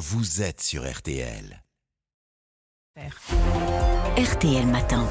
vous êtes sur RTL. RTL Matin.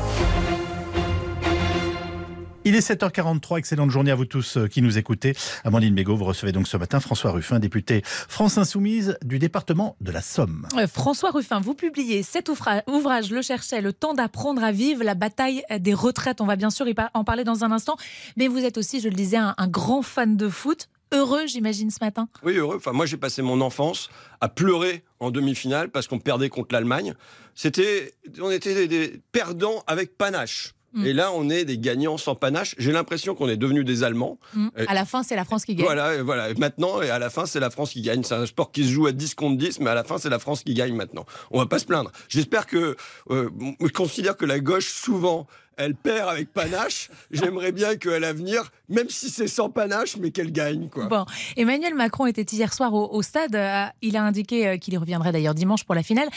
Il est 7h43, excellente journée à vous tous euh, qui nous écoutez. Amandine Bégaud, vous recevez donc ce matin François Ruffin, député France Insoumise du département de la Somme. Euh, François Ruffin, vous publiez cet ouvrage, Le cherchais, le temps d'apprendre à vivre, la bataille des retraites. On va bien sûr en parler dans un instant. Mais vous êtes aussi, je le disais, un, un grand fan de foot. Heureux, j'imagine, ce matin Oui, heureux. Enfin, moi, j'ai passé mon enfance à pleurer en demi-finale parce qu'on perdait contre l'Allemagne. C'était, on était des perdants avec panache. Mm. Et là, on est des gagnants sans panache. J'ai l'impression qu'on est devenus des Allemands. Mm. À la fin, c'est la France qui gagne. Voilà, voilà. Maintenant, et à la fin, c'est la France qui gagne. C'est un sport qui se joue à 10 contre 10, mais à la fin, c'est la France qui gagne maintenant. On va pas se plaindre. J'espère que. Euh, je considère que la gauche, souvent, elle perd avec panache. J'aimerais bien qu'à l'avenir, même si c'est sans panache, mais qu'elle gagne. Quoi. Bon, Emmanuel Macron était hier soir au, stade. Euh, il a indiqué euh, qu'il y reviendrait d'ailleurs dimanche pour la finale.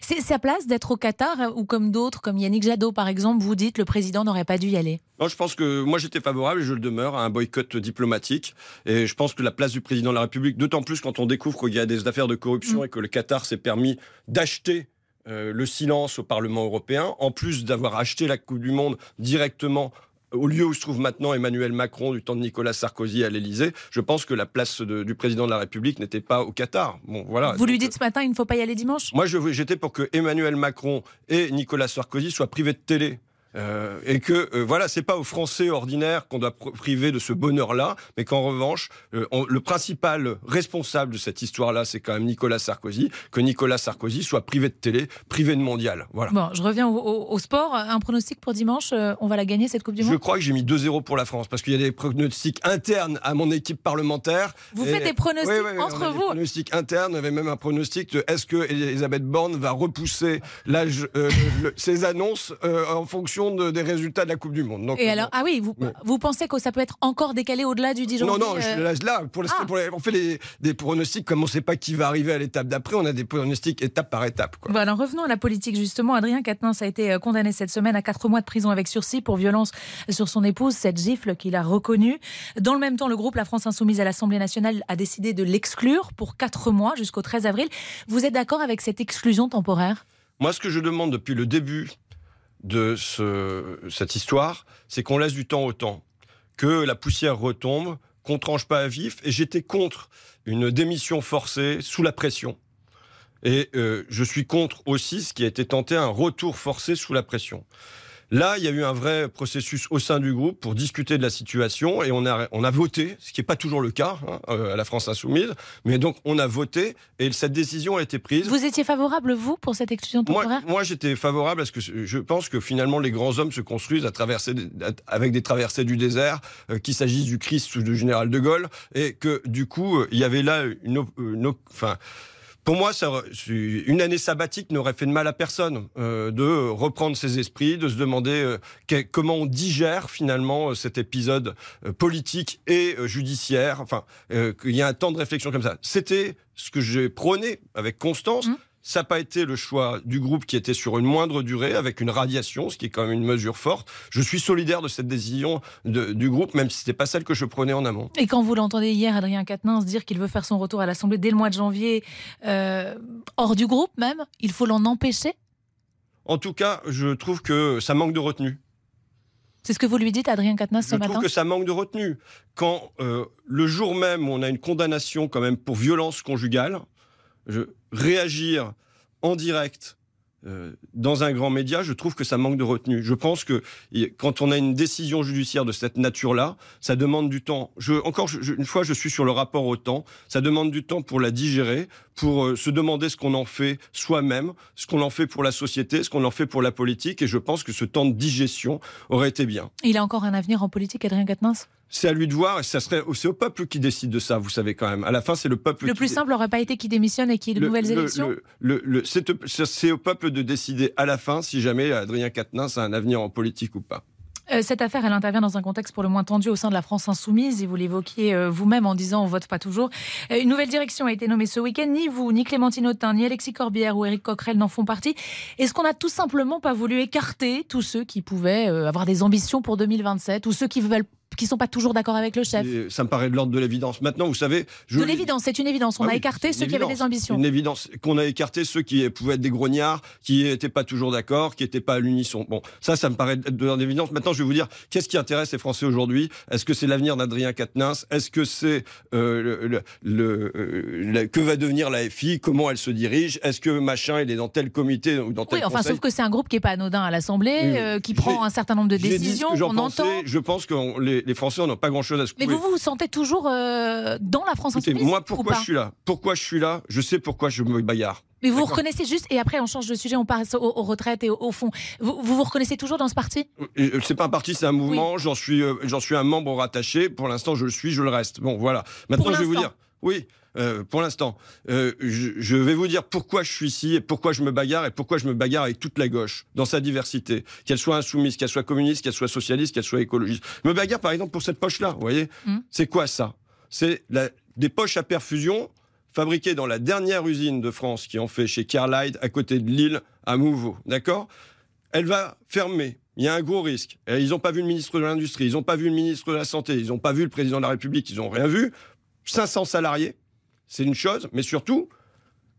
C'est sa place d'être au Qatar ou comme d'autres, comme Yannick Jadot par exemple, vous dites le président n'aurait pas dû y aller Non, je pense que moi j'étais favorable et je le demeure à un boycott diplomatique. Et je pense que la place du président de la République, d'autant plus quand on découvre qu'il y a des affaires de corruption mm. et que le Qatar s'est permis d'acheter euh, le silence au Parlement européen, en plus d'avoir acheté la Coupe du Monde directement au lieu où se trouve maintenant Emmanuel Macron du temps de Nicolas Sarkozy à l'Élysée, je pense que la place du président de la République n'était pas au Qatar. Bon, voilà. Vous lui dites ce matin, il ne faut pas y aller dimanche? Moi, j'étais pour que Emmanuel Macron et Nicolas Sarkozy soient privés de télé. Euh, et que euh, voilà, c'est pas aux Français ordinaires qu'on doit priver de ce bonheur-là, mais qu'en revanche, euh, le principal responsable de cette histoire-là, c'est quand même Nicolas Sarkozy, que Nicolas Sarkozy soit privé de télé, privé de mondial. Voilà. Bon, je reviens au, sport. Un pronostic pour dimanche, on va la gagner cette Coupe du Monde? Je crois que j'ai mis 2-0 pour la France, parce qu'il y a des pronostics internes à mon équipe parlementaire. Vous faites des pronostics entre vous Des pronostics internes, il y avait même un pronostic de est-ce que Elisabeth Borne va repousser l'âge, ses annonces en fonction des résultats de la Coupe du Monde. et alors, ah oui, vous, vous pensez que ça peut être encore décalé au-delà du 10 janvier Non, non, euh là, pour, ah. on fait des pronostics comme on ne sait pas qui va arriver à l'étape d'après, on a des pronostics étape par étape. Voilà, revenons à la politique justement. Adrien Quatennens a été euh, condamné cette semaine à 4 mois de prison avec sursis pour violence sur son épouse, cette gifle qu'il a reconnue. Dans le même temps, le groupe La France Insoumise à l'Assemblée nationale a décidé de l'exclure pour 4 mois jusqu'au 13 avril. Vous êtes d'accord avec cette exclusion temporaire? Moi, ce que je demande depuis le début de cette histoire, c'est qu'on laisse du temps au temps, que la poussière retombe, qu'on tranche pas à vif. Et j'étais contre une démission forcée sous la pression. Et euh, je suis contre aussi ce qui a été tenté, un retour forcé sous la pression. Là, il y a eu un vrai processus au sein du groupe pour discuter de la situation et on a, on a voté, ce qui n'est pas toujours le cas hein, euh, à la France insoumise, mais donc on a voté et cette décision a été prise. Vous étiez favorable, vous, pour cette exclusion temporaire? Moi, j'étais favorable parce que je pense que finalement les grands hommes se construisent à traverser, avec des traversées du désert, euh, qu'il s'agisse du Christ ou du général de Gaulle, et que du coup, il y avait là une... une enfin, pour moi, une année sabbatique n'aurait fait de mal à personne euh, de reprendre ses esprits, de se demander euh, comment on digère finalement euh, cet épisode politique et judiciaire. Enfin, qu'il y a un temps de réflexion comme ça. C'était ce que j'ai prôné avec constance. Mmh. Ça n'a pas été le choix du groupe qui était sur une moindre durée, avec une radiation, ce qui est quand même une mesure forte. Je suis solidaire de cette décision du groupe, même si ce n'était pas celle que je prenais en amont. Et quand vous l'entendez hier, Adrien Quatennens, dire qu'il veut faire son retour à l'Assemblée dès le mois de janvier, euh, hors du groupe même, il faut l'en empêcher? En tout cas, je trouve que ça manque de retenue. C'est ce que vous lui dites, Adrien Quatennens, ce matin Je trouve que ça manque de retenue. Quand euh, le jour même, on a une condamnation quand même pour violence conjugale, je, réagir en direct euh, dans un grand média, je trouve que ça manque de retenue. Je pense que quand on a une décision judiciaire de cette nature-là, ça demande du temps. Encore une fois, je suis sur le rapport au temps. Ça demande du temps pour la digérer, pour euh, se demander ce qu'on en fait soi-même, ce qu'on en fait pour la société, ce qu'on en fait pour la politique. Et je pense que ce temps de digestion aurait été bien. Il a encore un avenir en politique, Adrien Quatennens? C'est à lui de voir, et ça serait, c'est au peuple qui décide de ça, vous savez quand même. À la fin, c'est le peuple. Le plus simple n'aurait pas été qu'il démissionne et qu'il y ait de nouvelles élections. c'est, au peuple de décider à la fin si jamais Adrien Quatennens a un avenir en politique ou pas. Euh, cette affaire, elle intervient dans un contexte pour le moins tendu au sein de la France insoumise, et vous l'évoquiez euh, vous-même en disant on vote pas toujours. Euh, une nouvelle direction a été nommée ce week-end. Ni vous, ni Clémentine Autain, ni Alexis Corbière ou Éric Coquerel n'en font partie. Est-ce qu'on n'a tout simplement pas voulu écarter tous ceux qui pouvaient avoir des ambitions pour 2027 ou ceux qui veulent qui sont pas toujours d'accord avec le chef. Et ça me paraît de l'ordre de l'évidence. Maintenant, vous savez, je De l'évidence, c'est une évidence. On Ah a oui, écarté ceux qui avaient des ambitions. Une évidence qu'on a écarté ceux qui pouvaient être des grognards, qui n'étaient pas toujours d'accord, qui n'étaient pas à l'unisson. Bon, ça, ça me paraît de l'ordre d'évidence. Maintenant, je vais vous dire, qu'est-ce qui intéresse les Français aujourd'hui? Est-ce que c'est l'avenir d'Adrien Quatennens? Est-ce que c'est euh, le, le- le- euh, que va devenir la FI Comment elle se dirige? Est-ce que machin, il est dans tel comité ou dans tel Oui, enfin, conseil? sauf que c'est un groupe qui est pas anodin à l'Assemblée, euh, qui prend un certain nombre de J'ai dit ce décisions, que on pensais. entend. Je pense que on- les, les Français n'ont pas grand-chose à se Mais couper. vous, vous vous sentez toujours euh, dans la France Écoutez, moi, ou pourquoi je suis là? Pourquoi je suis là? Je sais pourquoi je me bagarre. Mais vous vous reconnaissez juste, et après on change de sujet, on passe aux, aux retraites et au, au fond. Vous, vous vous reconnaissez toujours dans ce parti? Euh, C'est pas un parti, c'est un mouvement. J'en suis, euh, j'en suis un membre rattaché. Pour l'instant, je le suis, je le reste. Bon, voilà. Maintenant, je vais vous dire. Oui, euh, pour l'instant. Euh, je, je vais vous dire pourquoi je suis ici et pourquoi je me bagarre et pourquoi je me bagarre avec toute la gauche dans sa diversité, qu'elle soit insoumise, qu'elle soit communiste, qu'elle soit socialiste, qu'elle soit écologiste. Je me bagarre par exemple pour cette poche-là. Vous voyez, Mm. c'est quoi ça? C'est des poches à perfusion fabriquées dans la dernière usine de France qui en fait chez Carlyle à côté de Lille à Mouveau. D'accord? Elle va fermer. Il y a un gros risque. Et Ils n'ont pas vu le ministre de l'Industrie, ils n'ont pas vu le ministre de la Santé, ils n'ont pas vu le président de la République, ils n'ont rien vu. 500 salariés, c'est une chose, mais surtout,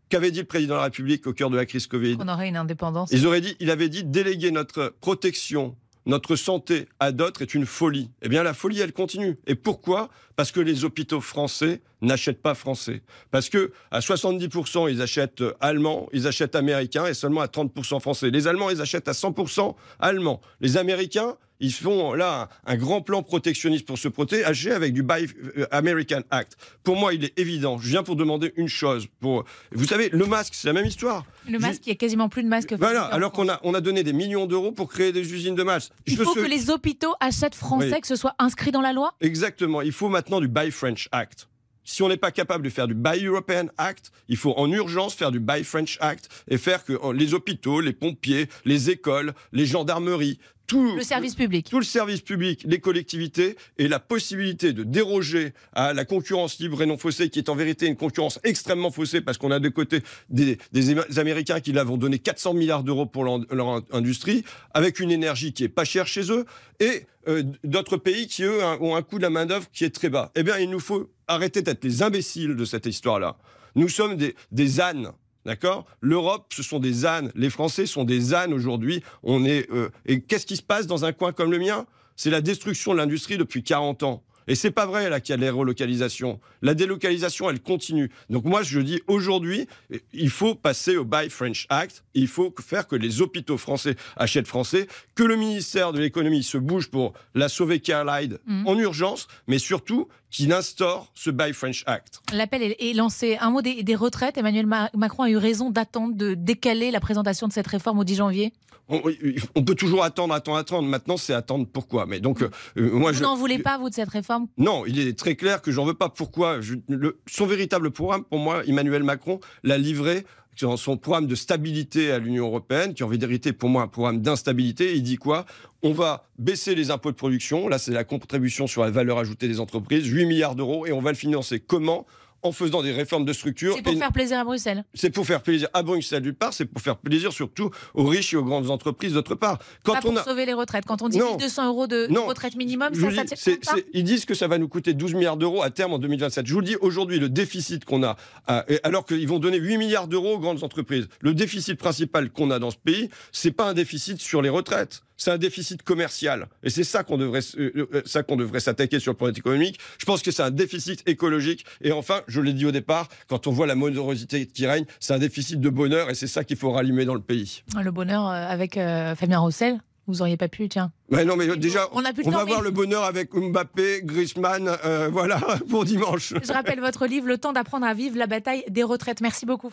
qu'avait dit le président de la République au cœur de la crise Covid On aurait une indépendance. Ils auraient dit, il avait dit déléguer notre protection, notre santé à d'autres est une folie. Eh bien, la folie, elle continue. Et pourquoi? Parce que les hôpitaux français n'achètent pas français. Parce que à 70%, ils achètent euh, allemands, ils achètent américains et seulement à 30% français. Les Allemands, ils achètent à 100% allemands. Les Américains, ils font là un, un grand plan protectionniste pour se protéger avec du Buy euh, American Act. Pour moi, il est évident. Je viens pour demander une chose. Pour, vous savez, le masque, c'est la même histoire. Le masque, il y a quasiment plus de masques. Voilà, alors qu'on a, on a donné des millions d'euros pour créer des usines de masques. Il faut que les hôpitaux achètent français, Oui. que ce soit inscrit dans la loi? Exactement, il faut maintenant du Buy French Act. Si on n'est pas capable de faire du Buy European Act, il faut en urgence faire du Buy French Act et faire que euh, les hôpitaux, les pompiers, les écoles, les gendarmeries, tout Le service public. tout le service public, les collectivités et la possibilité de déroger à la concurrence libre et non faussée, qui est en vérité une concurrence extrêmement faussée, parce qu'on a de côté des, Américains qui là vont donner 400 milliards d'euros pour leur, leur in- industrie, avec une énergie qui est pas chère chez eux, et euh, d'autres pays qui, eux, ont un coût de la main-d'œuvre qui est très bas. Eh bien, il nous faut arrêter d'être les imbéciles de cette histoire-là. Nous sommes des, des ânes. D'accord? L'Europe, ce sont des ânes. Les Français sont des ânes aujourd'hui. On est euh, et qu'est-ce qui se passe dans un coin comme le mien? C'est la destruction de l'industrie depuis 40 ans. Et c'est pas vrai là qu'il y a les relocalisations. La délocalisation, elle continue. Donc moi, je dis aujourd'hui, il faut passer au Buy French Act. Il faut faire que les hôpitaux français achètent français, que le ministère de l'économie se bouge pour la sauver Carlyle Mhm. en urgence, mais surtout qu'il instaure ce Buy French Act. L'appel est, lancé. Un mot des, des retraites. Emmanuel Ma- Macron a eu raison d'attendre, de décaler la présentation de cette réforme au 10 janvier. On, on peut toujours attendre, attendre, attendre. Maintenant, c'est attendre pourquoi? Mais donc, euh, euh, moi, Vous je, n'en voulez pas, vous, de cette réforme? Non, il est très clair que j'en veux pas. Pourquoi? Son véritable programme, pour moi, Emmanuel Macron l'a livré dans son programme de stabilité à l'Union européenne, qui en vérité, pour moi, un programme d'instabilité. Il dit quoi? On va baisser les impôts de production. Là, c'est la contribution sur la valeur ajoutée des entreprises, 8 milliards d'euros, et on va le financer. Comment? En faisant des réformes de structure. C'est pour Et faire plaisir à Bruxelles. c'est pour faire plaisir à Bruxelles d'une part, c'est pour faire plaisir surtout aux riches et aux grandes entreprises d'autre part. Quand pas on pour a sauver les retraites. Quand on dit Non. 1200 euros de Non. retraite minimum, Je ça, ça dis, tient c'est- pas ils disent que ça va nous coûter 12 milliards d'euros à terme en 2027. Je vous le dis, aujourd'hui, le déficit qu'on a, euh, alors qu'ils vont donner 8 milliards d'euros aux grandes entreprises, le déficit principal qu'on a dans ce pays, c'est pas un déficit sur les retraites. C'est un déficit commercial. Et c'est ça qu'on devrait, euh, euh, ça qu'on devrait s'attaquer sur le plan économique. Je pense que c'est un déficit écologique. Et enfin, je l'ai dit au départ, quand on voit la morosité qui règne, c'est un déficit de bonheur et c'est ça qu'il faut rallumer dans le pays. Le bonheur euh, avec euh, Fabien Roussel, vous auriez pas pu, tiens. Ouais, non, mais déjà, On a plus on va temps, voir mais- le bonheur avec Mbappé, Griezmann, euh, voilà, pour dimanche. Je rappelle votre livre Le temps d'apprendre à vivre la bataille des retraites. Merci beaucoup.